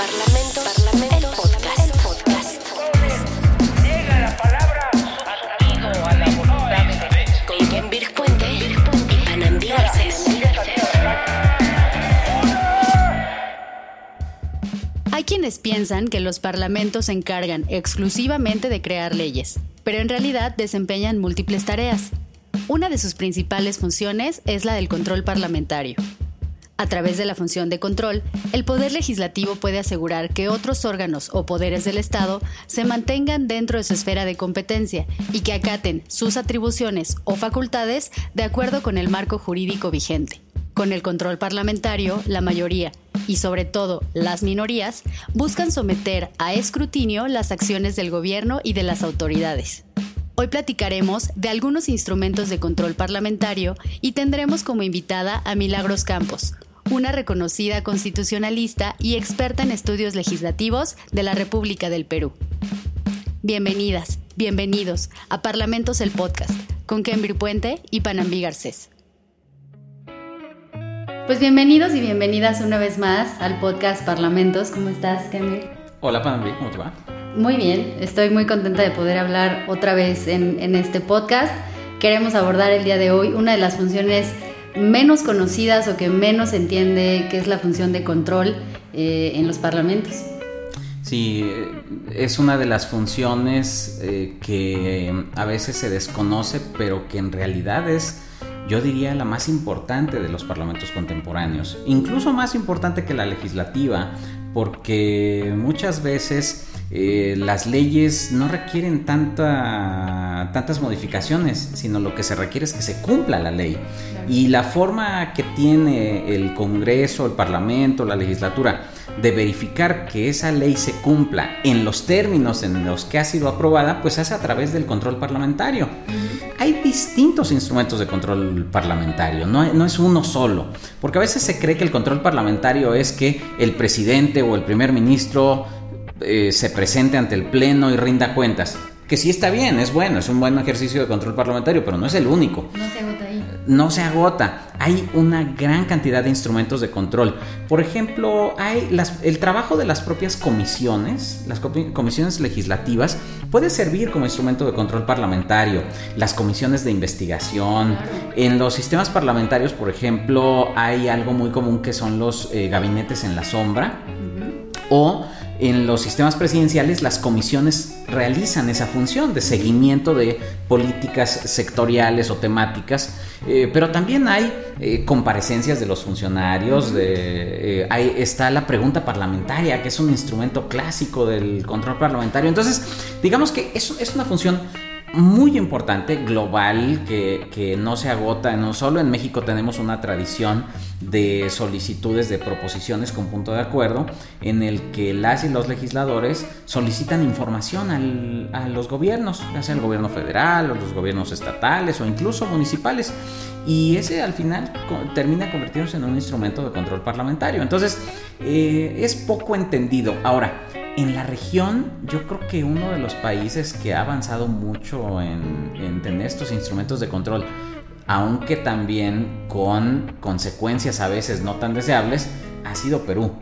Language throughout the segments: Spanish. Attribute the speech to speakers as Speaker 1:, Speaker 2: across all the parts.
Speaker 1: Parlamento, Parlamento, el podcast, el podcast.
Speaker 2: Llega la palabra sonido a la voluntad de
Speaker 1: Con Ken Puente y Panambi Garcés.
Speaker 3: Hay quienes piensan que los parlamentos se encargan exclusivamente de crear leyes, pero en realidad desempeñan múltiples tareas. Una de sus principales funciones es la del control parlamentario. A través de la función de control, el Poder Legislativo puede asegurar que otros órganos o poderes del Estado se mantengan dentro de su esfera de competencia y que acaten sus atribuciones o facultades de acuerdo con el marco jurídico vigente. Con el control parlamentario, la mayoría, y sobre todo las minorías, buscan someter a escrutinio las acciones del gobierno y de las autoridades. Hoy platicaremos de algunos instrumentos de control parlamentario y tendremos como invitada a Milagros Campos, una reconocida constitucionalista y experta en estudios legislativos de la República del Perú. Bienvenidas, bienvenidos a Parlamentos el Podcast con Kembri Puente y Panambi Garcés. Pues bienvenidos y bienvenidas una vez más al podcast Parlamentos. ¿Cómo estás, Kembri?
Speaker 4: Hola, Panambi, ¿cómo te va?
Speaker 3: Muy bien, estoy muy contenta de poder hablar otra vez en, en, este podcast. Queremos abordar el día de hoy una de las funciones menos conocidas o que menos entiende, que es la función de control eh, en los parlamentos.
Speaker 4: Sí, es una de las funciones eh, que a veces se desconoce, pero que en realidad es, yo diría, la más importante de los parlamentos contemporáneos. Incluso más importante que la legislativa, porque muchas veces eh, las leyes no requieren tanta, tantas modificaciones, sino lo que se requiere es que se cumpla la ley. Y la forma que tiene el Congreso, el Parlamento, la legislatura de verificar que esa ley se cumpla en los términos en los que ha sido aprobada, pues hace a través del control parlamentario. Hay distintos instrumentos de control parlamentario, no, no es uno solo, porque a veces se cree que el control parlamentario es que el presidente o el primer ministro eh, se presente ante el Pleno y rinda cuentas. Que sí está bien, es bueno, es un buen ejercicio de control parlamentario, pero no es el único.
Speaker 3: No se agota ahí.
Speaker 4: No se agota. Hay una gran cantidad de instrumentos de control. Por ejemplo, hay las, el trabajo de las propias comisiones, las comisiones legislativas, puede servir como instrumento de control parlamentario. Las comisiones de investigación. En los sistemas parlamentarios, por ejemplo, hay algo muy común que son los eh, gabinetes en la sombra. O en los sistemas presidenciales las comisiones realizan esa función de seguimiento de políticas sectoriales o temáticas, eh, pero también hay eh, comparecencias de los funcionarios, de, eh, hay, está la pregunta parlamentaria, que es un instrumento clásico del control parlamentario. Entonces, digamos que es, es una función muy importante, global, que, que, no se agota. No solo en México tenemos una tradición de solicitudes de proposiciones con punto de acuerdo, en el que las y los legisladores solicitan información a los gobiernos, ya sea el gobierno federal o los gobiernos estatales o incluso municipales. Y ese al final termina convirtiéndose en un instrumento de control parlamentario. Entonces, eh, es poco entendido. Ahora, en la región, yo creo que uno de los países que ha avanzado mucho en, en, tener estos instrumentos de control, aunque también con consecuencias a veces no tan deseables, ha sido Perú.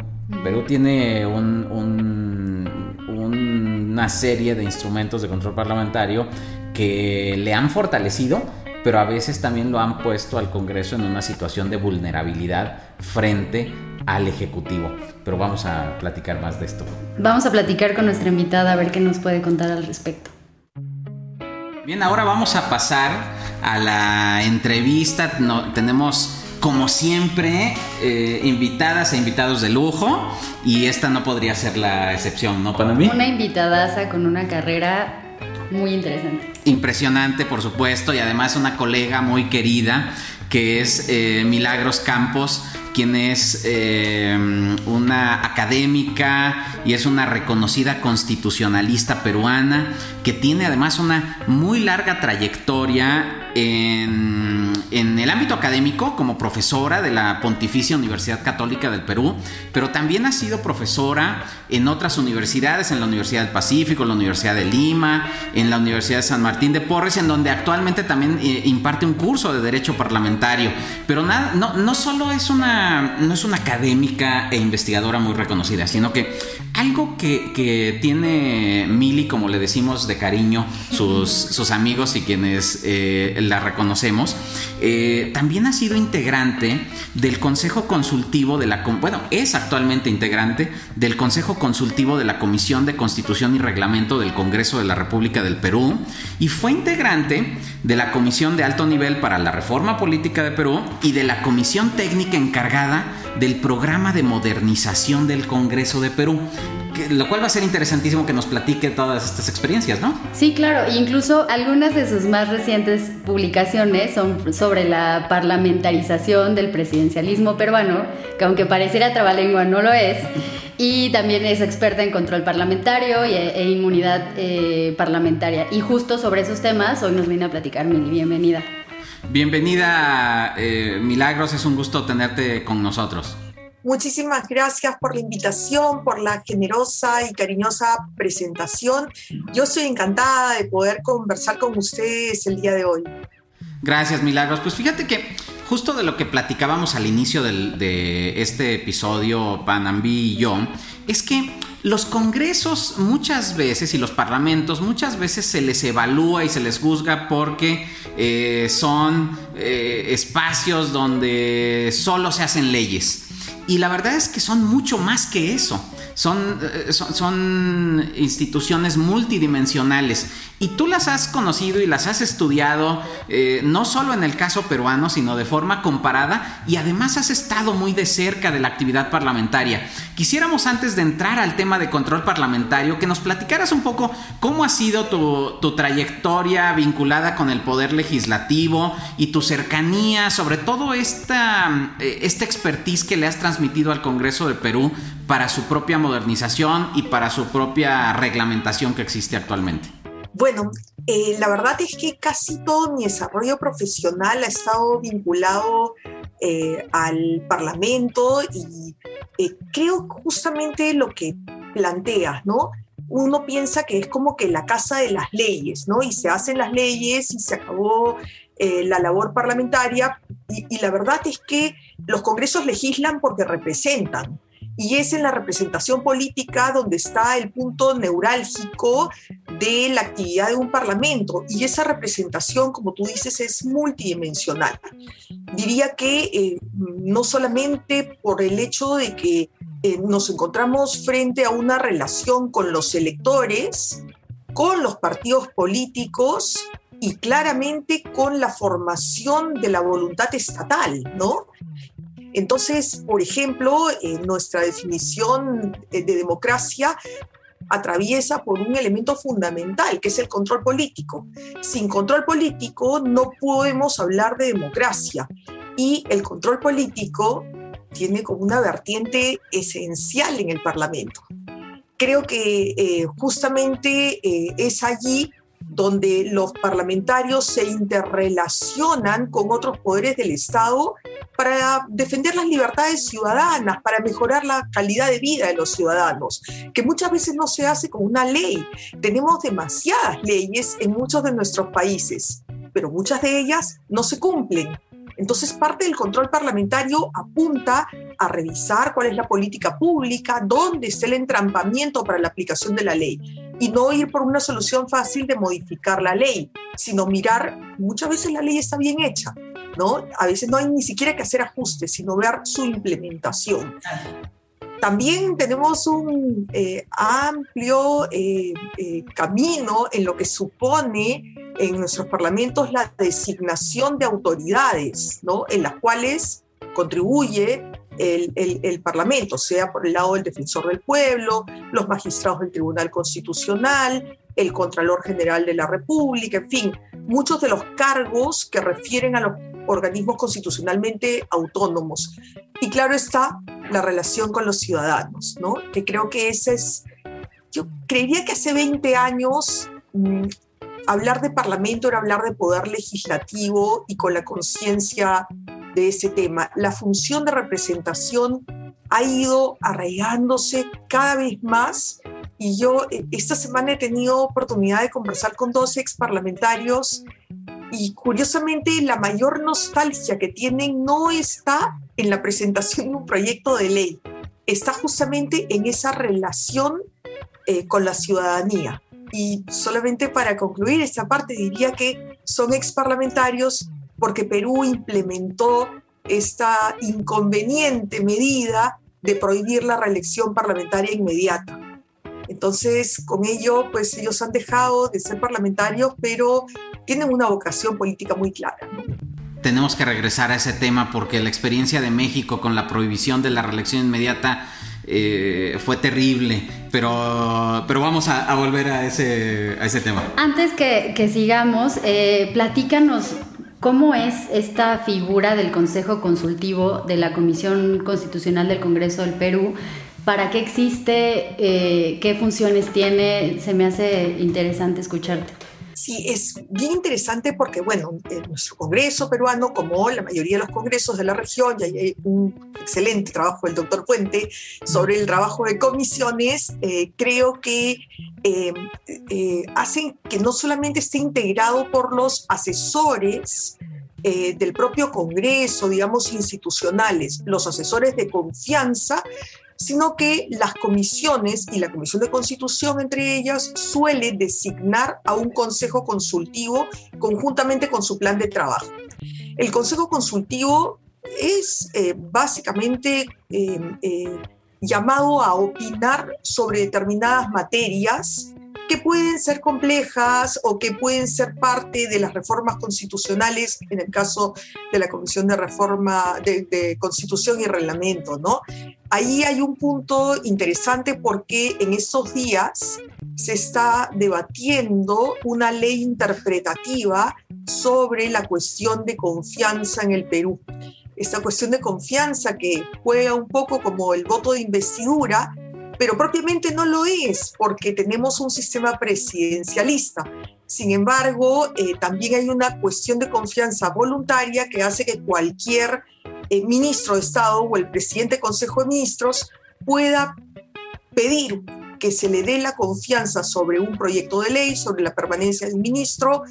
Speaker 4: Perú tiene un, un, una serie de instrumentos de control parlamentario que le han fortalecido, pero a veces también lo han puesto al Congreso en una situación de vulnerabilidad frente al Ejecutivo. Pero vamos a platicar más de esto.
Speaker 3: Vamos a platicar con nuestra invitada a ver qué nos puede contar al respecto.
Speaker 4: Bien, ahora vamos a pasar a la entrevista. No, tenemos, como siempre, eh, invitadas e invitados de lujo. Y esta no podría ser la excepción, ¿no, para mí?
Speaker 3: Una invitadaza con una carrera muy interesante.
Speaker 4: Impresionante, por supuesto, y además una colega muy querida que es eh, Milagros Campos, quien es eh, una académica y es una reconocida constitucionalista peruana, que tiene además una muy larga trayectoria en, en, el ámbito académico como profesora de la Pontificia Universidad Católica del Perú, pero también ha sido profesora en otras universidades, en la Universidad del Pacífico, en la Universidad de Lima, en la Universidad de San Martín de Porres, en donde actualmente también eh, imparte un curso de Derecho Parlamentario. Pero nada, no, no solo es una, no es una académica e investigadora muy reconocida, sino que algo que, que tiene Mili, como le decimos de cariño, sus, amigos y quienes eh, la reconocemos, eh, también ha sido integrante del Consejo Consultivo de la... Bueno, es actualmente integrante del Consejo Consultivo de la Comisión de Constitución y Reglamento del Congreso de la República del Perú y fue integrante de la Comisión de Alto Nivel para la Reforma Política de Perú y de la Comisión Técnica encargada del Programa de Modernización del Congreso de Perú lo cual va a ser interesantísimo que nos platique todas estas experiencias, ¿no?
Speaker 3: Sí, claro, incluso algunas de sus más recientes publicaciones son sobre la parlamentarización del presidencialismo peruano, que aunque pareciera trabalengua no lo es, y también es experta en control parlamentario e, e inmunidad eh, parlamentaria. Y justo sobre esos temas hoy nos viene a platicar Mili, bienvenida.
Speaker 4: Bienvenida, eh, Milagros, es un gusto tenerte con nosotros.
Speaker 5: Muchísimas gracias por la invitación, por la generosa y cariñosa presentación. Yo estoy encantada de poder conversar con ustedes el día de hoy.
Speaker 4: Gracias, Milagros. Pues fíjate que justo de lo que platicábamos al inicio de este episodio, Panambi y yo, es que los congresos muchas veces y los parlamentos muchas veces se les evalúa y se les juzga porque eh, son eh, espacios donde solo se hacen leyes. Y la verdad es que son mucho más que eso. Son, eh, son, instituciones multidimensionales y tú las has conocido y las has estudiado eh, no solo en el caso peruano, sino de forma comparada y además has estado muy de cerca de la actividad parlamentaria. Quisiéramos antes de entrar al tema de control parlamentario que nos platicaras un poco cómo ha sido tu, tu trayectoria vinculada con el poder legislativo y tu cercanía, sobre todo esta, eh, esta expertise que le has transmitido al Congreso de Perú para su propia modernización y para su propia reglamentación que existe actualmente.
Speaker 5: Bueno, eh, la verdad es que casi todo mi desarrollo profesional ha estado vinculado eh, al Parlamento y eh, creo justamente lo que planteas, ¿no? Uno piensa que es como que la casa de las leyes, ¿no? Y se hacen las leyes y se acabó la labor parlamentaria y la verdad es que los congresos legislan porque representan, y es en la representación política donde está el punto neurálgico de la actividad de un parlamento y esa representación, como tú dices, es multidimensional. Diría que eh, no solamente por el hecho de que eh, nos encontramos frente a una relación con los electores, con los partidos políticos y claramente con la formación de la voluntad estatal, ¿no? Entonces, por ejemplo, nuestra definición de democracia atraviesa por un elemento fundamental, que es el control político. Sin control político no podemos hablar de democracia y el control político tiene como una vertiente esencial en el Parlamento. Creo que eh, justamente eh, es allí donde los parlamentarios se interrelacionan con otros poderes del Estado para defender las libertades ciudadanas, para mejorar la calidad de vida de los ciudadanos, que muchas veces no se hace con una ley. Tenemos demasiadas leyes en muchos de nuestros países, pero muchas de ellas no se cumplen. Entonces, parte del control parlamentario apunta a revisar cuál es la política pública, dónde está el entrampamiento para la aplicación de la ley y no ir por una solución fácil de modificar la ley, sino mirar, muchas veces la ley está bien hecha, ¿no? A veces no hay ni siquiera que hacer ajustes, sino ver su implementación. También tenemos un eh, amplio eh, eh, camino en lo que supone en nuestros parlamentos la designación de autoridades. En las cuales contribuye el, el, Parlamento, sea por el lado del defensor del pueblo, los magistrados del Tribunal Constitucional, el Contralor General de la República, en fin, muchos de los cargos que refieren a los organismos constitucionalmente autónomos. Y claro está la relación con los ciudadanos, ¿no? Que creo que ese es, yo creería que hace 20 años mm, hablar de parlamento era hablar de poder legislativo y con la conciencia de ese tema. La función de representación ha ido arraigándose cada vez más y yo eh, esta semana he tenido oportunidad de conversar con dos ex parlamentarios y curiosamente la mayor nostalgia que tienen no está en la presentación de un proyecto de ley, está justamente en esa relación eh, con la ciudadanía. Y solamente para concluir esta parte diría que son ex parlamentarios porque Perú implementó esta inconveniente medida de prohibir la reelección parlamentaria inmediata. Entonces, con ello, pues ellos han dejado de ser parlamentarios, pero tienen una vocación política muy clara.
Speaker 4: Tenemos que regresar a ese tema porque la experiencia de México con la prohibición de la reelección inmediata eh, fue terrible, pero, pero vamos a, volver a ese, a ese tema.
Speaker 3: Antes que, sigamos, eh, platícanos ¿Cómo es esta figura del Consejo Consultivo de la Comisión Constitucional del Congreso del Perú? ¿Para qué existe? Eh, ¿Qué funciones tiene? Se me hace interesante escucharte.
Speaker 5: Sí, es bien interesante porque, bueno, en nuestro Congreso peruano, como la mayoría de los congresos de la región, y hay un excelente trabajo del doctor Puente sobre el trabajo de comisiones, eh, creo que eh, hacen que no solamente esté integrado por los asesores, del propio Congreso, digamos, institucionales, los asesores de confianza, sino que las comisiones y la Comisión de Constitución entre ellas suele designar a un consejo consultivo conjuntamente con su plan de trabajo. El consejo consultivo es eh, básicamente eh, eh, llamado a opinar sobre determinadas materias que pueden ser complejas o que pueden ser parte de las reformas constitucionales, en el caso de la Comisión de Reforma de, Constitución y Reglamento, ¿no? Ahí hay un punto interesante porque en esos días se está debatiendo una ley interpretativa sobre la cuestión de confianza en el Perú. Esta cuestión de confianza que juega un poco como el voto de investidura, pero propiamente no lo es porque tenemos un sistema presidencialista. Sin embargo, eh, también hay una cuestión de confianza voluntaria que hace que cualquier eh, ministro de Estado o el presidente del Consejo de Ministros pueda pedir que se le dé la confianza sobre un proyecto de ley, sobre la permanencia del ministro,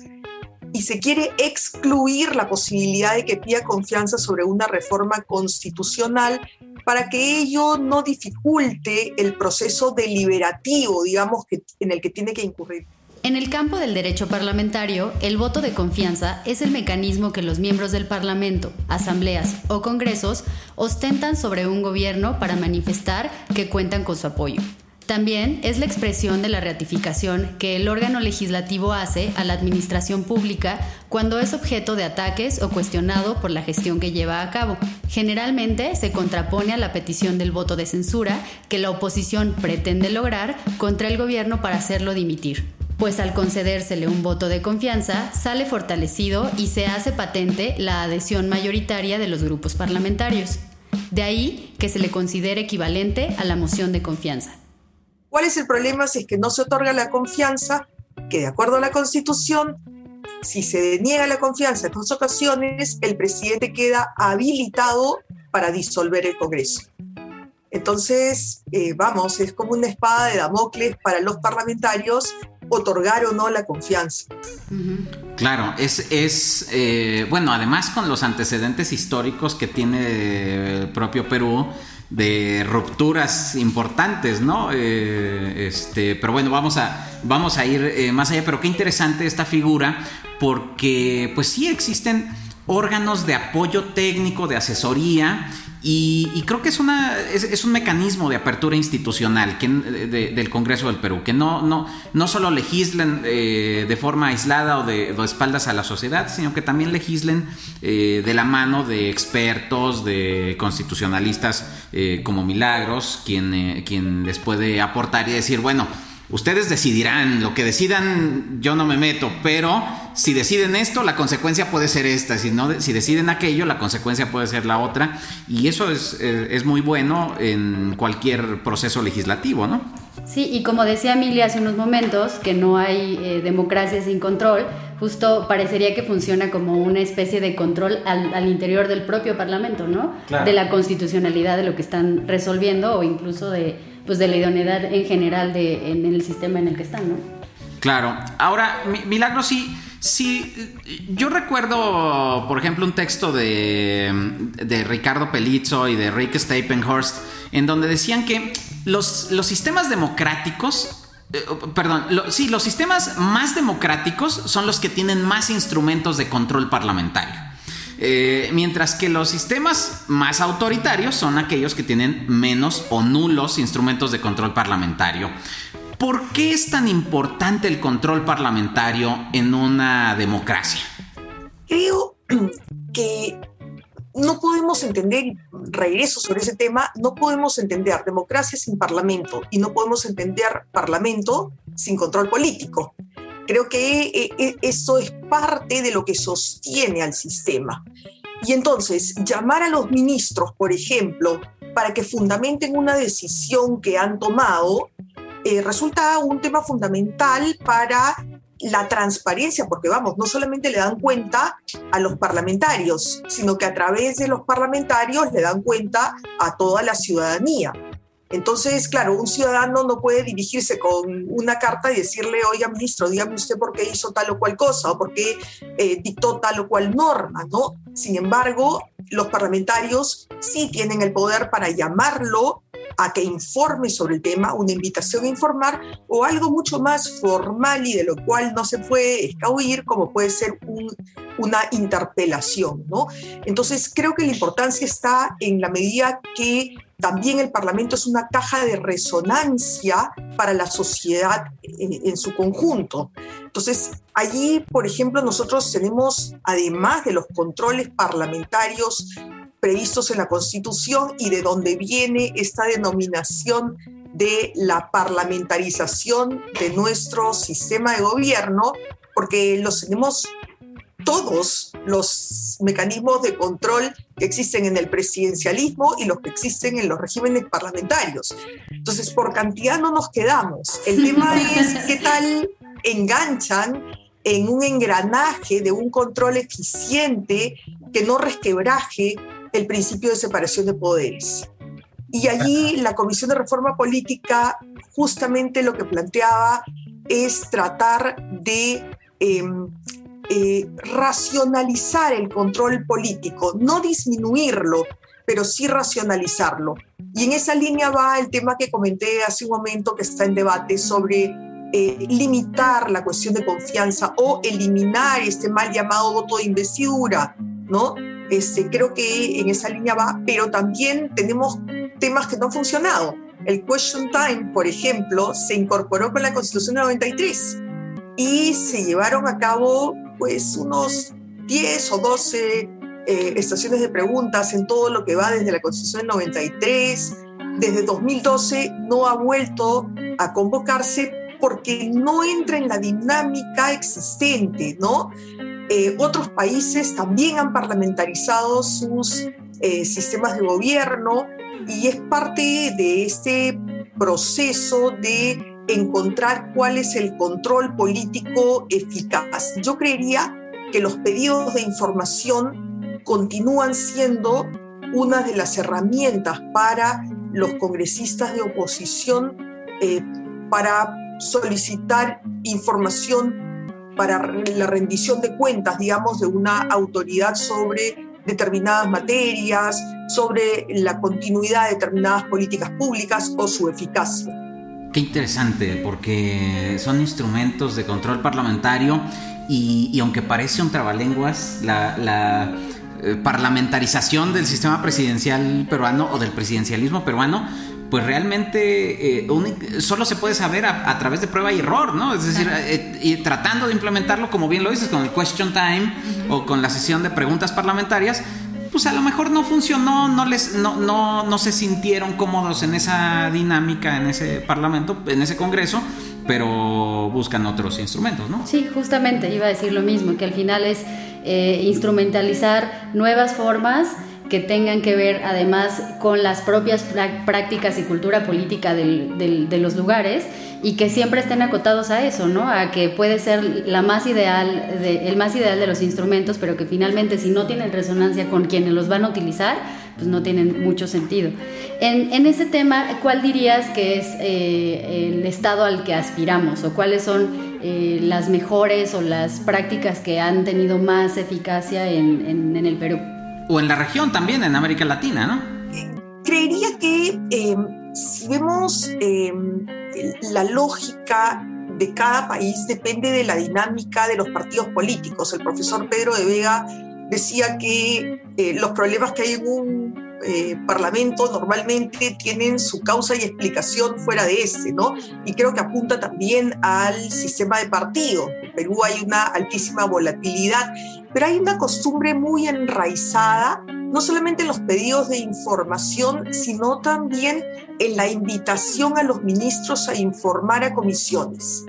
Speaker 5: y se quiere excluir la posibilidad de que pida confianza sobre una reforma constitucional para que ello no dificulte el proceso deliberativo, digamos, que, en el que tiene que incurrir.
Speaker 3: En el campo del derecho parlamentario, el voto de confianza es el mecanismo que los miembros del Parlamento, asambleas o congresos ostentan sobre un gobierno para manifestar que cuentan con su apoyo. También es la expresión de la ratificación que el órgano legislativo hace a la administración pública cuando es objeto de ataques o cuestionado por la gestión que lleva a cabo. Generalmente se contrapone a la petición del voto de censura que la oposición pretende lograr contra el gobierno para hacerlo dimitir. Pues al concedérsele un voto de confianza, sale fortalecido y se hace patente la adhesión mayoritaria de los grupos parlamentarios. De ahí que se le considere equivalente a la moción de confianza.
Speaker 5: ¿Cuál es el problema si es que no se otorga la confianza? Que de acuerdo a la Constitución, si se deniega la confianza en dos ocasiones, el presidente queda habilitado para disolver el Congreso. Entonces, eh, vamos, es como una espada de Damocles para los parlamentarios otorgar o no la confianza.
Speaker 4: Claro, es, es eh, bueno, además con los antecedentes históricos que tiene el propio Perú, de rupturas importantes, ¿no? Eh, este, pero bueno, vamos a, vamos a ir eh, más allá, pero qué interesante esta figura, porque pues sí existen órganos de apoyo técnico, de asesoría, y, creo que es, una, es, un mecanismo de apertura institucional que, del Congreso del Perú, que no, no, no solo legislen eh, de forma aislada o de, espaldas a la sociedad, sino que también legislen eh, de la mano de expertos, de constitucionalistas eh, como Milagros, quien, quien les puede aportar y decir, bueno, Ustedes decidirán, lo que decidan yo no me meto, pero si deciden esto, la consecuencia puede ser esta, si, no, si deciden aquello, la consecuencia puede ser la otra, y eso es, eh, es muy bueno en cualquier proceso legislativo, ¿no?
Speaker 3: Sí, y como decía Emilia hace unos momentos, que no hay eh, democracia sin control, justo parecería que funciona como una especie de control al, al interior del propio Parlamento, ¿no?
Speaker 4: Claro.
Speaker 3: De la constitucionalidad de lo que están resolviendo o incluso de, pues, de la idoneidad en general de, en el sistema en el que están, ¿no?
Speaker 4: Claro. Ahora, Mi- Milagro, sí, sí. Yo recuerdo, por ejemplo, un texto de, de Ricardo Pelizzo y de Rick Stapenhorst, en donde decían que los, los sistemas democráticos. eh, perdón, sí, los sistemas más democráticos son los que tienen más instrumentos de control parlamentario. Eh, mientras que los sistemas más autoritarios son aquellos que tienen menos o nulos instrumentos de control parlamentario. ¿Por qué es tan importante el control parlamentario en una democracia?
Speaker 5: Creo que no podemos entender, regreso sobre ese tema, no podemos entender democracia sin parlamento y no podemos entender parlamento sin control político. Creo que eh, eh, eso es parte de lo que sostiene al sistema. Y entonces, llamar a los ministros, por ejemplo, para que fundamenten una decisión que han tomado, eh, resulta un tema fundamental para la transparencia, porque vamos, no solamente le dan cuenta a los parlamentarios, sino que a través de los parlamentarios le dan cuenta a toda la ciudadanía. Entonces, claro, un ciudadano no puede dirigirse con una carta y decirle, oiga, ministro, dígame usted por qué hizo tal o cual cosa o por qué eh, dictó tal o cual norma, ¿no? Sin embargo, los parlamentarios sí tienen el poder para llamarlo a que informe sobre el tema, una invitación a informar o algo mucho más formal y de lo cual no se puede escabuir, como puede ser un, una interpelación, ¿no? Entonces, creo que la importancia está en la medida que también el Parlamento es una caja de resonancia para la sociedad en, su conjunto. Entonces, allí, por ejemplo, nosotros tenemos, además de los controles parlamentarios previstos en la Constitución y de donde viene esta denominación de la parlamentarización de nuestro sistema de gobierno, porque los tenemos todos los mecanismos de control que existen en el presidencialismo y los que existen en los regímenes parlamentarios. Entonces, por cantidad no nos quedamos. El tema es qué tal enganchan en un engranaje de un control eficiente que no resquebraje el principio de separación de poderes. Y allí la Comisión de Reforma Política justamente lo que planteaba es tratar de eh, eh, racionalizar el control político, no disminuirlo, pero sí racionalizarlo. Y en esa línea va el tema que comenté hace un momento que está en debate sobre eh, limitar la cuestión de confianza o eliminar este mal llamado voto de investidura, ¿no? Este, creo que en esa línea va, pero también tenemos temas que no han funcionado. El question time, por ejemplo, se incorporó con la Constitución de 93 y se llevaron a cabo pues unos 10 o 12 eh, estaciones de preguntas en todo lo que va desde la Constitución del 93. Desde 2012 no ha vuelto a convocarse porque no entra en la dinámica existente, ¿no? Eh, otros países también han parlamentarizado sus eh, sistemas de gobierno y es parte de este proceso de encontrar cuál es el control político eficaz. Yo creería que los pedidos de información continúan siendo una de las herramientas para los congresistas de oposición eh, para solicitar información para la rendición de cuentas, digamos, de una autoridad sobre determinadas materias, sobre la continuidad de determinadas políticas públicas o su eficacia.
Speaker 4: Qué interesante, porque son instrumentos de control parlamentario y, y aunque parece un trabalenguas, la, la eh, parlamentarización del sistema presidencial peruano o del presidencialismo peruano, pues realmente eh, un, solo se puede saber a, a, través de prueba y error, ¿no? Es decir, eh, y tratando de implementarlo, como bien lo dices, con el question time uh -huh. o con la sesión de preguntas parlamentarias, pues a lo mejor no funcionó, no les, no, no, no se sintieron cómodos en esa dinámica, en ese parlamento, en ese congreso, pero buscan otros instrumentos, ¿no?
Speaker 3: Sí, justamente iba a decir lo mismo, que al final es eh, instrumentalizar nuevas formas que tengan que ver además con las propias prácticas y cultura política de los lugares y que siempre estén acotados a eso, ¿no? A que puede ser la más ideal, el más ideal de los instrumentos, pero que finalmente si no tienen resonancia con quienes los van a utilizar, pues no tienen mucho sentido. En, ese tema, ¿cuál dirías que es eh, el estado al que aspiramos o cuáles son eh, las mejores o las prácticas que han tenido más eficacia en, en, el Perú?
Speaker 4: O en la región también, en América Latina, ¿no?
Speaker 5: Creería que eh, si vemos la lógica de cada país depende de la dinámica de los partidos políticos. El profesor Pedro de Vega decía que eh, los problemas que hay en un eh, parlamento normalmente tienen su causa y explicación fuera de ese, ¿no? Y creo que apunta también al sistema de partido. En Perú hay una altísima volatilidad, pero hay una costumbre muy enraizada, no solamente en los pedidos de información, sino también en la invitación a los ministros a informar a comisiones.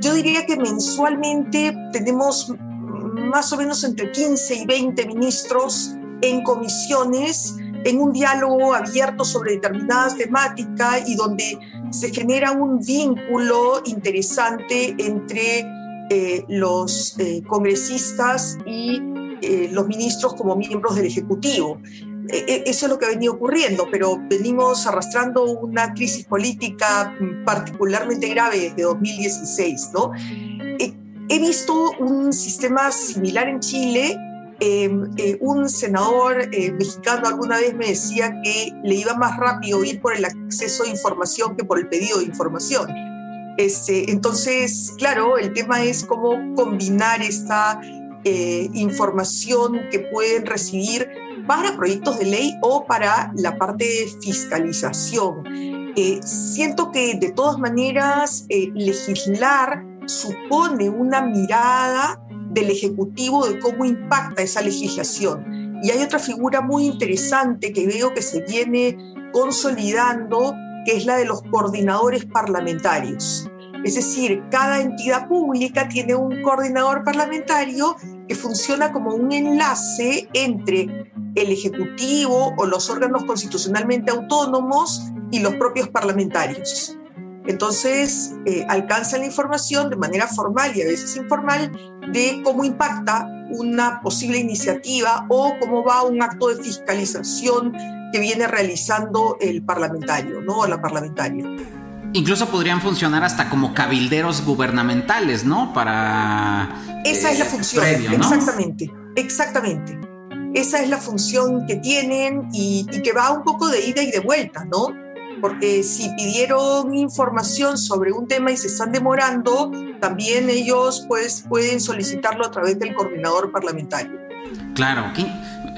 Speaker 5: Yo diría que mensualmente tenemos más o menos entre 15 y 20 ministros en comisiones, en un diálogo abierto sobre determinadas temáticas y donde se genera un vínculo interesante entre eh, los eh, congresistas y eh, los ministros como miembros del Ejecutivo. Eso es lo que ha venido ocurriendo, pero venimos arrastrando una crisis política particularmente grave desde 2016, ¿no? He visto un sistema similar en Chile. Em, eh, un senador eh, mexicano alguna vez me decía que le iba más rápido ir por el acceso a información que por el pedido de información. Este, entonces, claro, el tema es cómo combinar esta eh, información que pueden recibir para proyectos de ley o para la parte de fiscalización. siento que de todas maneras legislar supone una mirada del Ejecutivo de cómo impacta esa legislación. Y hay otra figura muy interesante que veo que se viene consolidando, que es la de los coordinadores parlamentarios. Es decir, cada entidad pública tiene un coordinador parlamentario que funciona como un enlace entre el Ejecutivo o los órganos constitucionalmente autónomos y los propios parlamentarios. Entonces, eh, alcanzan la información de manera formal y a veces informal de cómo impacta una posible iniciativa o cómo va un acto de fiscalización que viene realizando el parlamentario, ¿no? O la parlamentaria.
Speaker 4: Incluso podrían funcionar hasta como cabilderos gubernamentales, ¿no? Para...
Speaker 5: Esa es la eh, función, exactamente, exactamente. Esa es la función que tienen y, y que va un poco de ida y de vuelta, ¿no? porque si pidieron información sobre un tema y se están demorando, también ellos pues, pueden solicitarlo a través del coordinador parlamentario.
Speaker 4: Claro,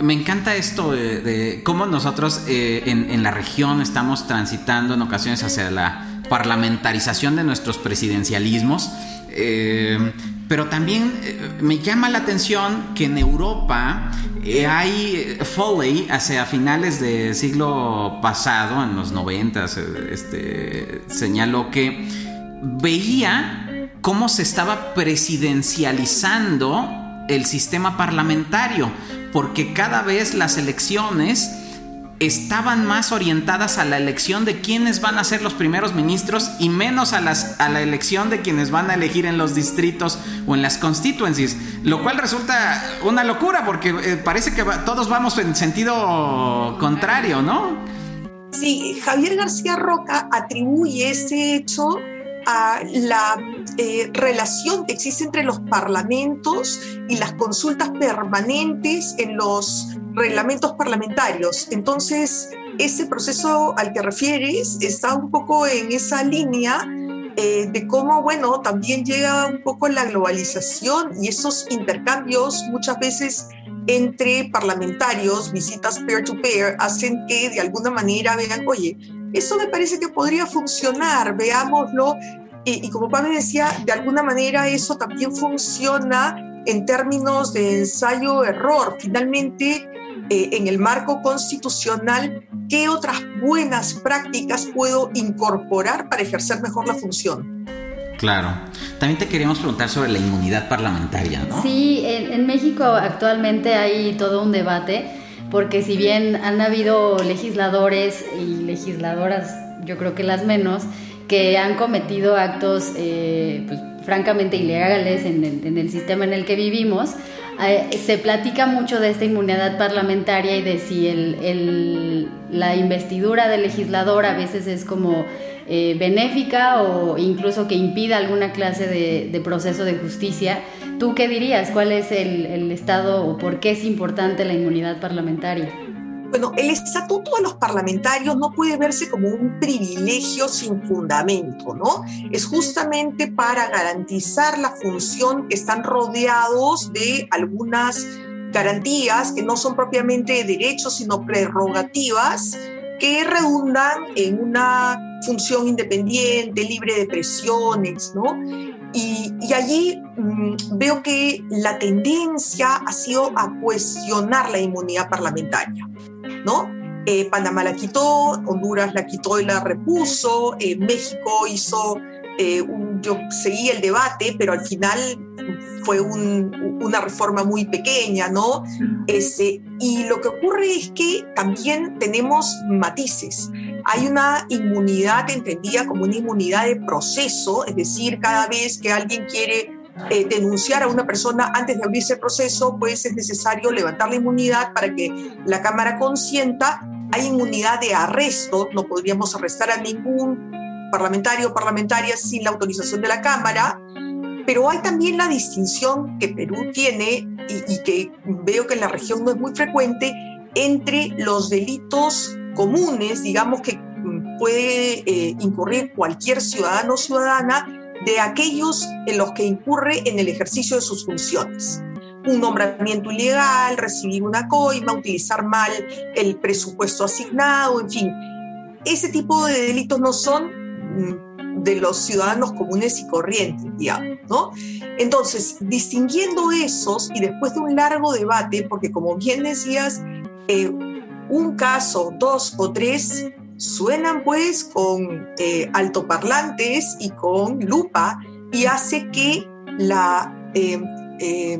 Speaker 4: me encanta esto de, cómo nosotros eh, en, la región estamos transitando en ocasiones hacia la parlamentarización de nuestros presidencialismos. Eh, pero también eh, me llama la atención que en Europa eh, hay Foley hacia finales del siglo pasado, en los 90, este, señaló que veía cómo se estaba presidencializando el sistema parlamentario, porque cada vez las elecciones estaban más orientadas a la elección de quiénes van a ser los primeros ministros y menos a, las, a la elección de quienes van a elegir en los distritos o en las constituencies, lo cual resulta una locura porque eh, parece que todos vamos en sentido contrario, ¿no?
Speaker 5: Sí, Javier García Roca atribuye ese hecho a la eh, relación que existe entre los parlamentos y las consultas permanentes en los reglamentos parlamentarios. Entonces, ese proceso al que refieres está un poco en esa línea eh, de cómo, bueno, también llega un poco la globalización y esos intercambios muchas veces entre parlamentarios, visitas peer-to-peer, hacen que de alguna manera vean, oye, eso me parece que podría funcionar, veámoslo. Y, y como Pame decía, de alguna manera eso también funciona en términos de ensayo-error. Finalmente, eh, en el marco constitucional, qué otras buenas prácticas puedo incorporar para ejercer mejor la función.
Speaker 4: Claro. También te queríamos preguntar sobre la inmunidad parlamentaria, ¿no?
Speaker 3: Sí, en, México actualmente hay todo un debate porque si bien han habido legisladores y legisladoras, yo creo que las menos, que han cometido actos eh, pues, francamente ilegales en el, en el, sistema en el que vivimos, eh, se platica mucho de esta inmunidad parlamentaria y de si el, el, la investidura del legislador a veces es como eh, benéfica o incluso que impida alguna clase de, de, proceso de justicia. ¿Tú qué dirías? ¿Cuál es el, estado o por qué es importante la inmunidad parlamentaria?
Speaker 5: Bueno, el estatuto de los parlamentarios no puede verse como un privilegio sin fundamento, ¿no? Es justamente para garantizar la función que están rodeados de algunas garantías que no son propiamente derechos, sino prerrogativas que redundan en una función independiente, libre de presiones, ¿no? Y, y allí mmm, veo que la tendencia ha sido a cuestionar la inmunidad parlamentaria. ¿no? Eh, Panamá la quitó, Honduras la quitó y la repuso, eh, México hizo, eh, un, yo seguí el debate, pero al final fue un, una reforma muy pequeña, ¿no? Ese, y lo que ocurre es que también tenemos matices. Hay una inmunidad entendida como una inmunidad de proceso, es decir, cada vez que alguien quiere eh, denunciar a una persona antes de abrirse el proceso, pues es necesario levantar la inmunidad para que la Cámara consienta. Hay inmunidad de arresto, no podríamos arrestar a ningún parlamentario o parlamentaria sin la autorización de la Cámara, pero hay también la distinción que Perú tiene y, y que veo que en la región no es muy frecuente entre los delitos comunes, digamos que puede eh, incurrir cualquier ciudadano o ciudadana, de aquellos en los que incurre en el ejercicio de sus funciones. Un nombramiento ilegal, recibir una coima, utilizar mal el presupuesto asignado, en fin. Ese tipo de delitos no son mm, de los ciudadanos comunes y corrientes, digamos, ¿no? Entonces, distinguiendo esos y después de un largo debate, porque como bien decías, eh, un caso, dos o tres suenan pues con eh, altoparlantes y con lupa y hace que la eh, eh,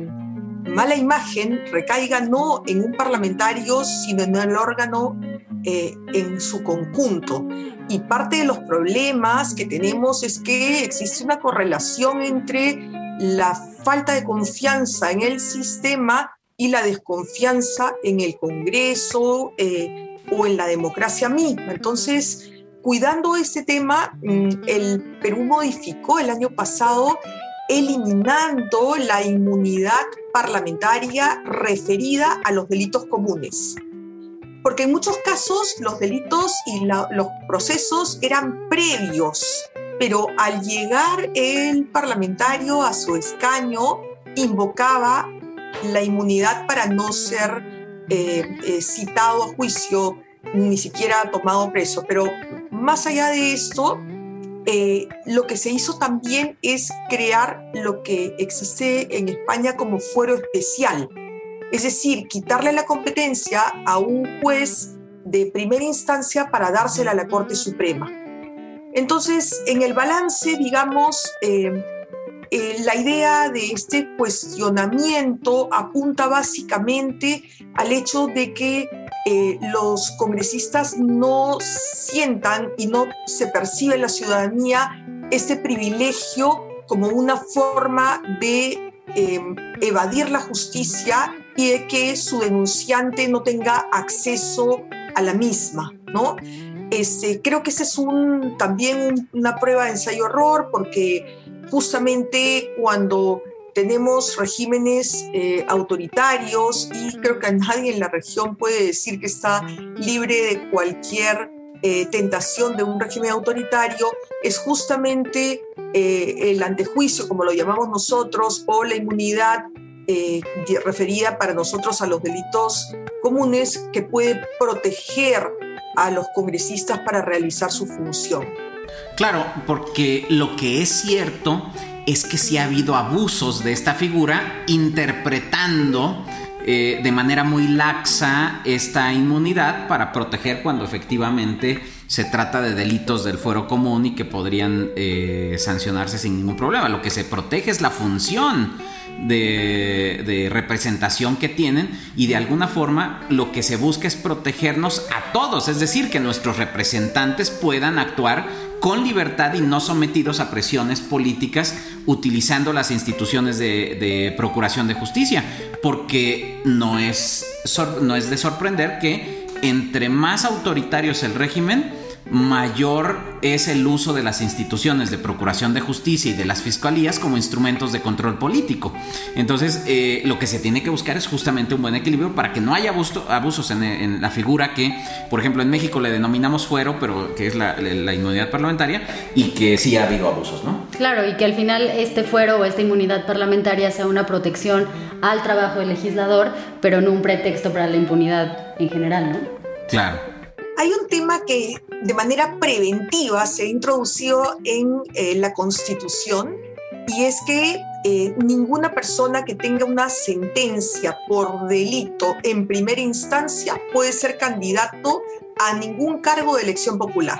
Speaker 5: mala imagen recaiga no en un parlamentario, sino en el órgano eh, en su conjunto. Y parte de los problemas que tenemos es que existe una correlación entre la falta de confianza en el sistema y la desconfianza en el Congreso, eh, o en la democracia misma. Entonces, cuidando este tema, mm, el Perú modificó el año pasado eliminando la inmunidad parlamentaria referida a los delitos comunes. Porque en muchos casos los delitos y los procesos eran previos, pero al llegar el parlamentario a su escaño, invocaba la inmunidad para no ser eh, eh, citado a juicio, ni siquiera tomado preso. Pero más allá de esto, eh, lo que se hizo también es crear lo que existe en España como fuero especial. Es decir, quitarle la competencia a un juez de primera instancia para dársela a la Corte Suprema. Entonces, en el balance, digamos, eh, la idea de este cuestionamiento apunta básicamente al hecho de que eh, los congresistas no sientan y no se percibe en la ciudadanía este privilegio como una forma de eh, evadir la justicia y de que su denunciante no tenga acceso a la misma, ¿no? Este, creo que esa es también una prueba de ensayo-error porque justamente cuando tenemos regímenes eh, autoritarios y creo que nadie en la región puede decir que está libre de cualquier eh, tentación de un régimen autoritario, es justamente eh, el antejuicio, como lo llamamos nosotros, o la inmunidad referida para nosotros a los delitos comunes que puede proteger a los congresistas para realizar su función.
Speaker 4: Claro, porque lo que es cierto es que sí ha habido abusos de esta figura interpretando eh, de manera muy laxa esta inmunidad para proteger cuando efectivamente se trata de delitos del fuero común y que podrían eh, sancionarse sin ningún problema. Lo que se protege es la función de, de representación que tienen y de alguna forma lo que se busca es protegernos a todos, es decir, que nuestros representantes puedan actuar con libertad y no sometidos a presiones políticas utilizando las instituciones de, procuración de justicia, porque no es, no es de sorprender que entre más autoritario es el régimen, mayor es el uso de las instituciones de procuración de justicia y de las fiscalías como instrumentos de control político. Entonces, eh, lo que se tiene que buscar es justamente un buen equilibrio para que no haya abuso- abusos en, en la figura que, por ejemplo, en México le denominamos fuero, pero que es la, la- la inmunidad parlamentaria, y que sí ha habido abusos, ¿no?
Speaker 3: Claro, y que al final este fuero o esta inmunidad parlamentaria sea una protección al trabajo del legislador, pero no un pretexto para la impunidad en general, ¿no?
Speaker 4: Claro.
Speaker 5: Hay un tema que de manera preventiva se ha introducido en eh, la Constitución y es que eh, ninguna persona que tenga una sentencia por delito en primera instancia puede ser candidato a ningún cargo de elección popular.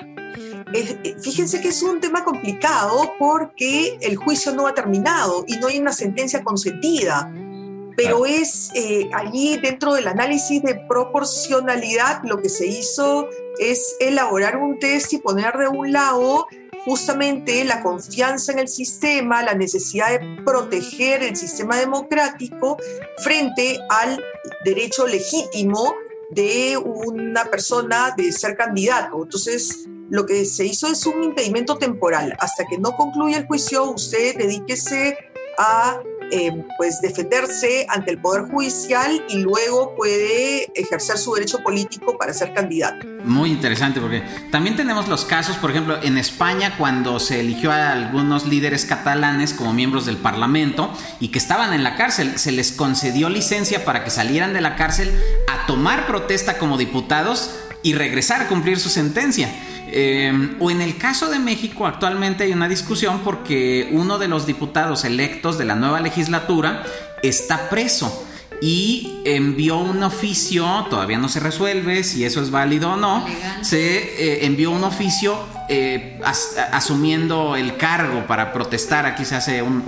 Speaker 5: Es- eh, fíjense que es un tema complicado porque el juicio no ha terminado y no hay una sentencia consentida pero es eh, allí dentro del análisis de proporcionalidad lo que se hizo es elaborar un test y poner de un lado justamente la confianza en el sistema, la necesidad de proteger el sistema democrático frente al derecho legítimo de una persona de ser candidato. Entonces, lo que se hizo es un impedimento temporal. Hasta que no concluya el juicio, usted dedíquese a eh, pues defenderse ante el Poder Judicial y luego puede ejercer su derecho político para ser candidato.
Speaker 4: Muy interesante porque también tenemos los casos, por ejemplo, en España cuando se eligió a algunos líderes catalanes como miembros del Parlamento y que estaban en la cárcel, se les concedió licencia para que salieran de la cárcel a tomar protesta como diputados y regresar a cumplir su sentencia. Eh, o en el caso de México actualmente hay una discusión porque uno de los diputados electos de la nueva legislatura está preso y envió un oficio, todavía no se resuelve si eso es válido o no,
Speaker 3: Legal.
Speaker 4: se eh, envió un oficio eh, as- asumiendo el cargo para protestar, aquí se hace un,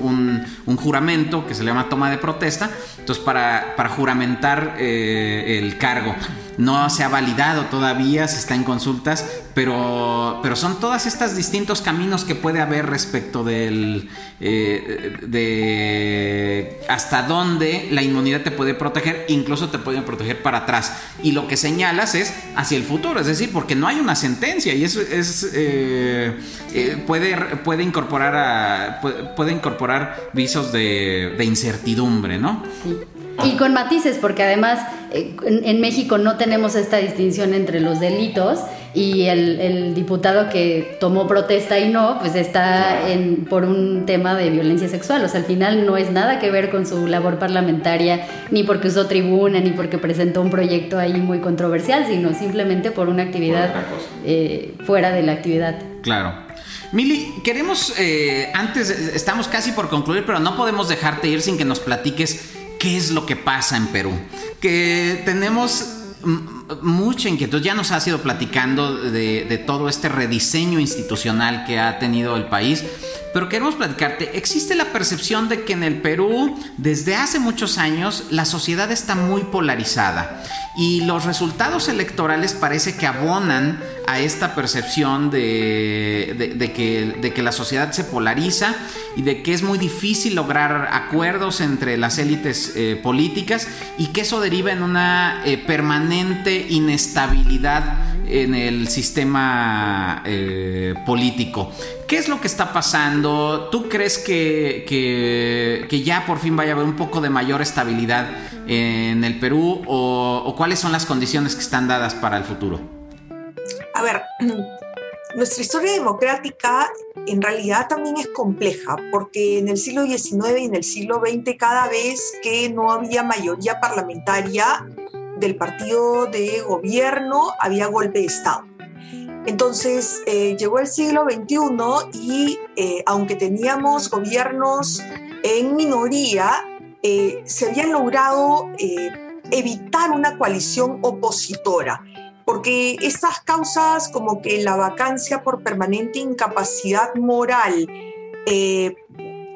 Speaker 4: un- juramento que se le llama toma de protesta, entonces para, para juramentar eh, el cargo. No se ha validado todavía, se está en consultas, pero, pero son todas estas distintos caminos que puede haber respecto del eh, de hasta dónde la inmunidad te puede proteger, incluso te pueden proteger para atrás. Y lo que señalas es hacia el futuro, es decir, porque no hay una sentencia y eso es eh, puede, puede incorporar a, puede, incorporar visos de, incertidumbre, ¿no?
Speaker 3: Sí. Y con matices, porque además eh, en México no tenemos esta distinción entre los delitos y el, el diputado que tomó protesta y no, pues está en, por un tema de violencia sexual. O sea, al final no es nada que ver con su labor parlamentaria, ni porque usó tribuna, ni porque presentó un proyecto ahí muy controversial, sino simplemente por una actividad eh, fuera de la actividad.
Speaker 4: Claro. Mili, queremos, eh, antes, estamos casi por concluir, pero no podemos dejarte ir sin que nos platiques qué es lo que pasa en Perú. Que tenemos mucha inquietud, ya nos has ido platicando de, todo este rediseño institucional que ha tenido el país, pero queremos platicarte, existe la percepción de que en el Perú, desde hace muchos años, la sociedad está muy polarizada y los resultados electorales parece que abonan a esta percepción de que la sociedad se polariza y de que es muy difícil lograr acuerdos entre las élites eh, políticas y que eso deriva en una eh, permanente inestabilidad en el sistema eh, político. ¿Qué es lo que está pasando? ¿Tú crees que, que- ya por fin vaya a haber un poco de mayor estabilidad en el Perú o, o cuáles son las condiciones que están dadas para el futuro?
Speaker 5: A ver, nuestra historia democrática en realidad también es compleja, porque en el siglo XIX y en el siglo XX, cada vez que no había mayoría parlamentaria del partido de gobierno, había golpe de Estado. Entonces eh, llegó el siglo XXI y eh, aunque teníamos gobiernos en minoría, eh, se había logrado evitar una coalición opositora porque estas causas como que la vacancia por permanente incapacidad moral,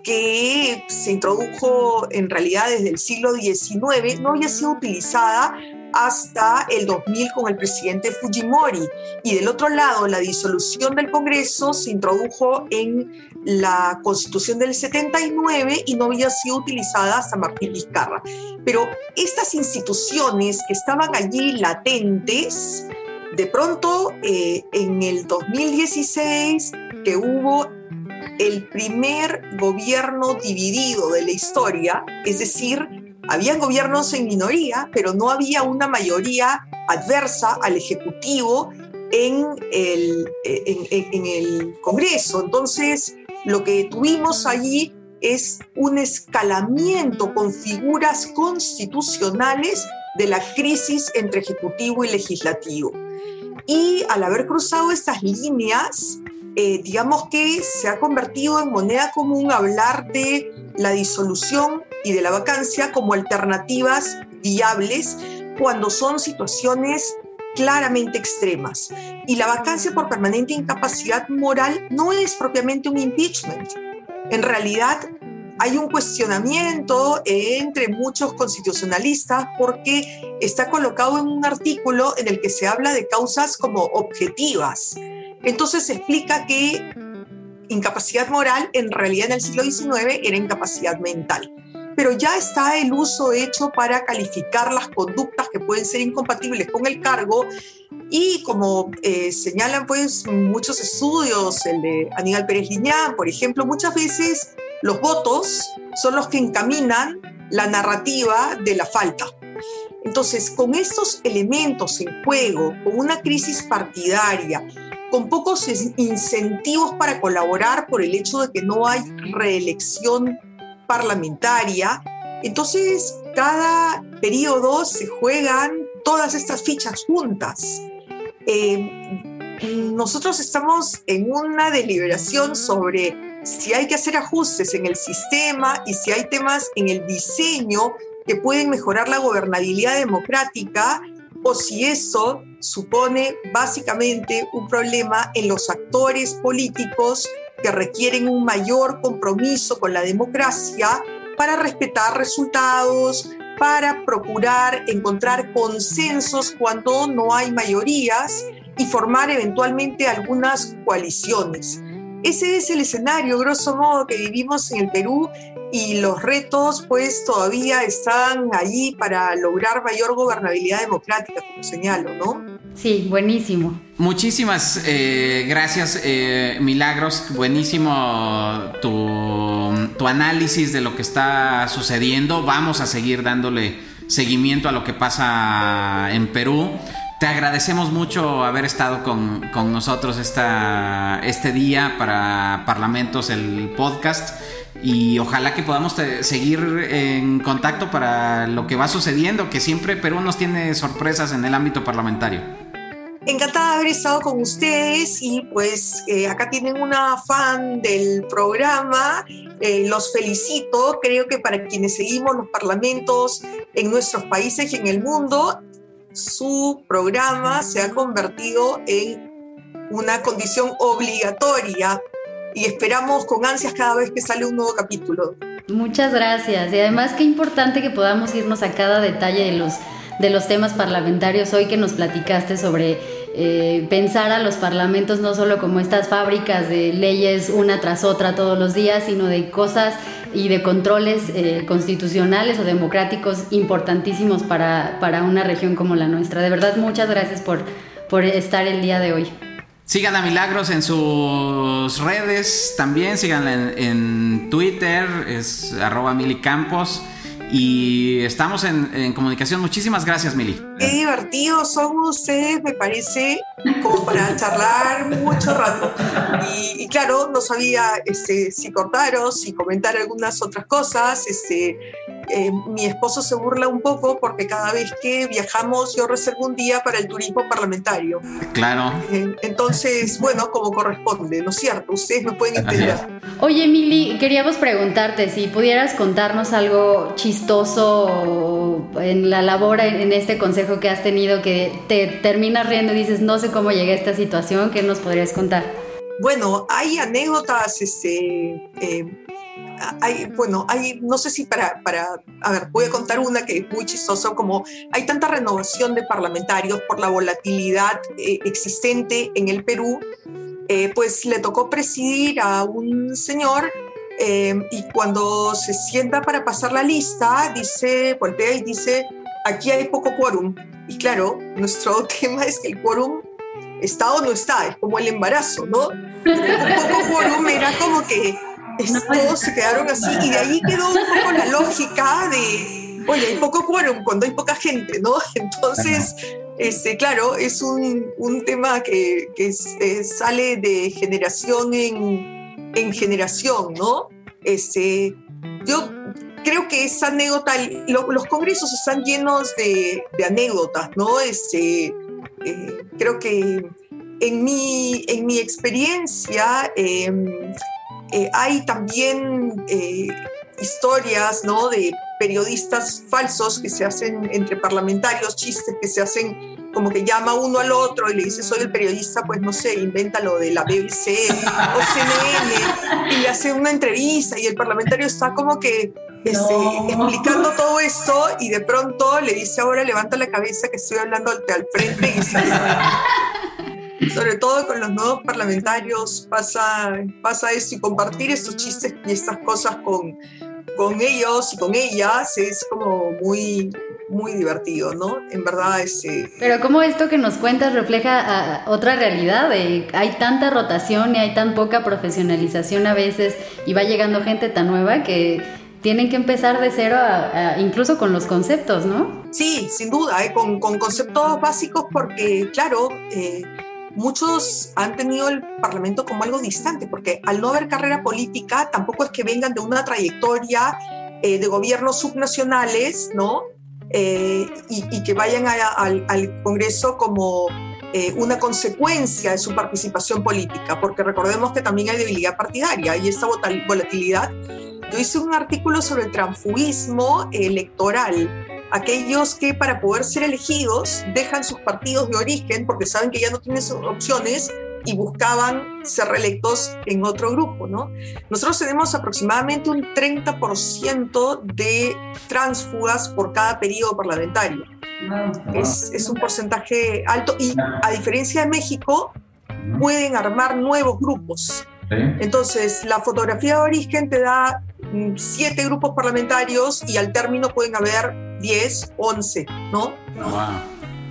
Speaker 5: que se introdujo en realidad desde el siglo XIX, no había sido utilizada hasta el 2000 con el presidente Fujimori. Y del otro lado, la disolución del Congreso se introdujo en la Constitución del 79 y no había sido utilizada hasta Martín Vizcarra. Pero estas instituciones que estaban allí latentes, de pronto eh, en el 2016, que hubo el primer gobierno dividido de la historia, es decir, habían gobiernos en minoría, pero no había una mayoría adversa al Ejecutivo en el, en, el Congreso. Entonces, lo que tuvimos allí es un escalamiento con figuras constitucionales de la crisis entre Ejecutivo y Legislativo. Y al haber cruzado estas líneas, eh, digamos que se ha convertido en moneda común hablar de la disolución y de la vacancia como alternativas viables cuando son situaciones claramente extremas. Y la vacancia por permanente incapacidad moral no es propiamente un impeachment. En realidad hay un cuestionamiento entre muchos constitucionalistas porque está colocado en un artículo en el que se habla de causas como objetivas. Entonces explica que incapacidad moral en realidad en el siglo XIX era incapacidad mental pero ya está el uso hecho para calificar las conductas que pueden ser incompatibles con el cargo y como eh, señalan pues muchos estudios, el de Aníbal Pérez Liñán, por ejemplo, muchas veces los votos son los que encaminan la narrativa de la falta. Entonces, con estos elementos en juego, con una crisis partidaria, con pocos incentivos para colaborar por el hecho de que no hay reelección parlamentaria. Entonces, cada periodo se juegan todas estas fichas juntas. Eh, nosotros estamos en una deliberación sobre si hay que hacer ajustes en el sistema y si hay temas en el diseño que pueden mejorar la gobernabilidad democrática o si eso supone básicamente un problema en los actores políticos que requieren un mayor compromiso con la democracia para respetar resultados, para procurar encontrar consensos cuando no hay mayorías y formar eventualmente algunas coaliciones. Ese es el escenario, grosso modo, que vivimos en el Perú y los retos pues todavía están allí para lograr mayor gobernabilidad democrática, como señalo, ¿no?
Speaker 3: Sí, buenísimo.
Speaker 4: Muchísimas eh, gracias, eh, Milagros. Buenísimo tu, tu, análisis de lo que está sucediendo. Vamos a seguir dándole seguimiento a lo que pasa en Perú. Te agradecemos mucho haber estado con, con nosotros esta, este día para Parlamentos, el podcast y ojalá que podamos seguir en contacto para lo que va sucediendo, que siempre Perú nos tiene sorpresas en el ámbito parlamentario.
Speaker 5: Encantada de haber estado con ustedes y pues eh, acá tienen una fan del programa, eh, los felicito, creo que para quienes seguimos los parlamentos en nuestros países y en el mundo, su programa se ha convertido en una condición obligatoria y esperamos con ansias cada vez que sale un nuevo capítulo.
Speaker 3: Muchas gracias. Y además qué importante que podamos irnos a cada detalle de los, de los temas parlamentarios. Hoy que nos platicaste sobre eh, pensar a los parlamentos no solo como estas fábricas de leyes una tras otra todos los días, sino de cosas y de controles eh, constitucionales o democráticos importantísimos para, para una región como la nuestra. De verdad, muchas gracias por, por estar el día de hoy.
Speaker 4: Sigan a Milagros en sus redes también, síganla en, Twitter, es arroba milicampos. Y estamos en, comunicación. Muchísimas gracias, Mili.
Speaker 5: Qué divertidos son ustedes, me parece, como para charlar mucho rato. Y, claro, no sabía este, si cortaros, si comentar algunas otras cosas. Este, eh, mi esposo se burla un poco porque cada vez que viajamos yo reservo un día para el turismo parlamentario.
Speaker 4: Claro.
Speaker 5: Eh, entonces, bueno, como corresponde, ¿no es cierto? Ustedes me pueden entender.
Speaker 3: Oye, Mili, queríamos preguntarte si pudieras contarnos algo chistoso en la labor, en este consejo que has tenido, que te terminas riendo y dices, no sé cómo llegué a esta situación, ¿qué nos podrías contar?
Speaker 5: Bueno, hay anécdotas este, eh, hay, bueno, hay, no sé si para, para, a ver, voy a contar una que es muy chistosa, como hay tanta renovación de parlamentarios por la volatilidad eh, existente en el Perú, eh, pues le tocó presidir a un señor eh, y cuando se sienta para pasar la lista, dice, voltea y dice, aquí hay poco quórum. Y claro, nuestro tema es que el quórum está o no está, es como el embarazo, ¿no? Un poco quórum era como que todos se quedaron así y de ahí quedó un poco la lógica de, oye, hay poco quórum cuando hay poca gente, ¿no? Entonces, este, claro, es un, un tema que, que eh, sale de generación en, en generación, ¿no? Este, yo creo que esa anécdota, los congresos están llenos de, de anécdotas, ¿no? Este, eh, creo que en mi, en mi experiencia em, eh, hay también eh, historias ¿no? de periodistas falsos que se hacen entre parlamentarios, chistes que se hacen como que llama uno al otro y le dice soy el periodista, pues no sé, inventa lo de la BBC o CNN y le hace una entrevista y el parlamentario está como que este, explicando todo esto y de pronto le dice ahora levanta la cabeza que estoy hablando al, al frente y se sobre todo con los nuevos parlamentarios pasa, pasa esto y compartir estos chistes y estas cosas con, con ellos y con ellas es como muy, muy divertido, ¿no? En verdad es... Eh,
Speaker 3: Pero como esto que nos cuentas refleja otra realidad, hay tanta rotación y hay tan poca profesionalización a veces y va llegando gente tan nueva que tienen que empezar de cero, incluso con los conceptos, ¿no?
Speaker 5: Sí, sin duda, ¿eh? con, con, conceptos básicos porque, claro, eh, muchos han tenido el Parlamento como algo distante, porque al no haber carrera política, tampoco es que vengan de una trayectoria eh, de gobiernos subnacionales, ¿no? Eh, y, que vayan al, Congreso como eh, una consecuencia de su participación política, porque recordemos que también hay debilidad partidaria y esa volatilidad. Yo hice un artículo sobre el transfugismo electoral aquellos que para poder ser elegidos dejan sus partidos de origen porque saben que ya no tienen opciones y buscaban ser reelectos en otro grupo, ¿no? Nosotros tenemos aproximadamente un 30% de transfugas por cada periodo parlamentario. Es, es, un porcentaje alto y a diferencia de México, pueden armar nuevos grupos. Entonces, la fotografía de origen te da siete grupos parlamentarios y al término pueden haber 10, 11, ¿no?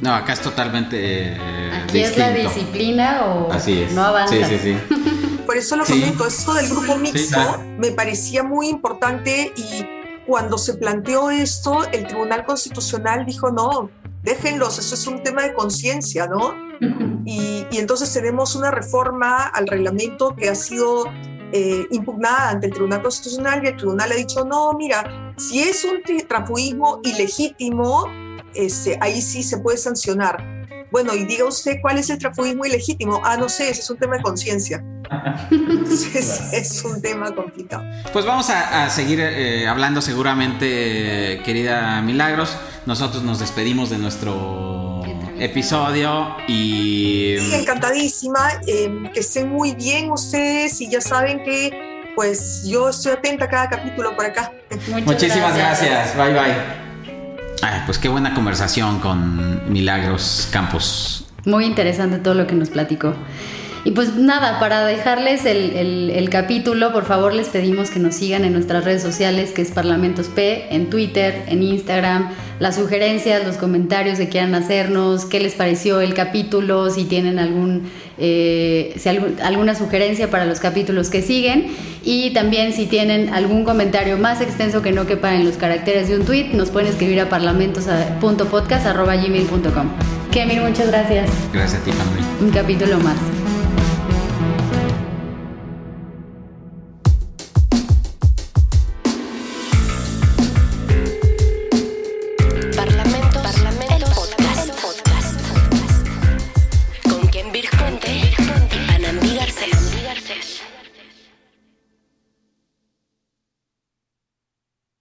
Speaker 4: No, acá es totalmente.
Speaker 3: Eh, Aquí es la disciplina o no avanza.
Speaker 4: Sí, sí, sí.
Speaker 5: Por eso lo comento, esto del grupo mixto me parecía muy importante y cuando se planteó esto, el Tribunal Constitucional dijo, no, déjenlos, eso es un tema de conciencia, ¿no? Y, y, entonces tenemos una reforma al reglamento que ha sido eh, impugnada ante el Tribunal Constitucional y el Tribunal ha dicho, no, mira, si es un transfugismo ilegítimo, este, ahí sí se puede sancionar. Bueno, y diga usted cuál es el transfugismo ilegítimo. Ah, no sé, ese es un tema de conciencia. es, un tema complicado.
Speaker 4: Pues vamos a, seguir eh, hablando seguramente, querida Milagros. Nosotros nos despedimos de nuestro episodio y...
Speaker 5: Sí, encantadísima, eh, que estén muy bien ustedes y ya saben que pues yo estoy atenta a cada capítulo por acá.
Speaker 4: Muchísimas gracias. bye bye. pues qué buena conversación con Milagros Campos.
Speaker 3: Muy interesante todo lo que nos platicó. Y pues nada, para dejarles el, capítulo, por favor les pedimos que nos sigan en nuestras redes sociales, que es Parlamentos P, en Twitter, en Instagram, las sugerencias, los comentarios que quieran hacernos, qué les pareció el capítulo, si tienen algún, eh, alguna sugerencia para los capítulos que siguen. Y también si tienen algún comentario más extenso que no quepa en los caracteres de un tweet, nos pueden escribir a parlamentos.podcast.gmail.com. Kevin, muchas gracias.
Speaker 4: Gracias a ti,
Speaker 3: Un capítulo más.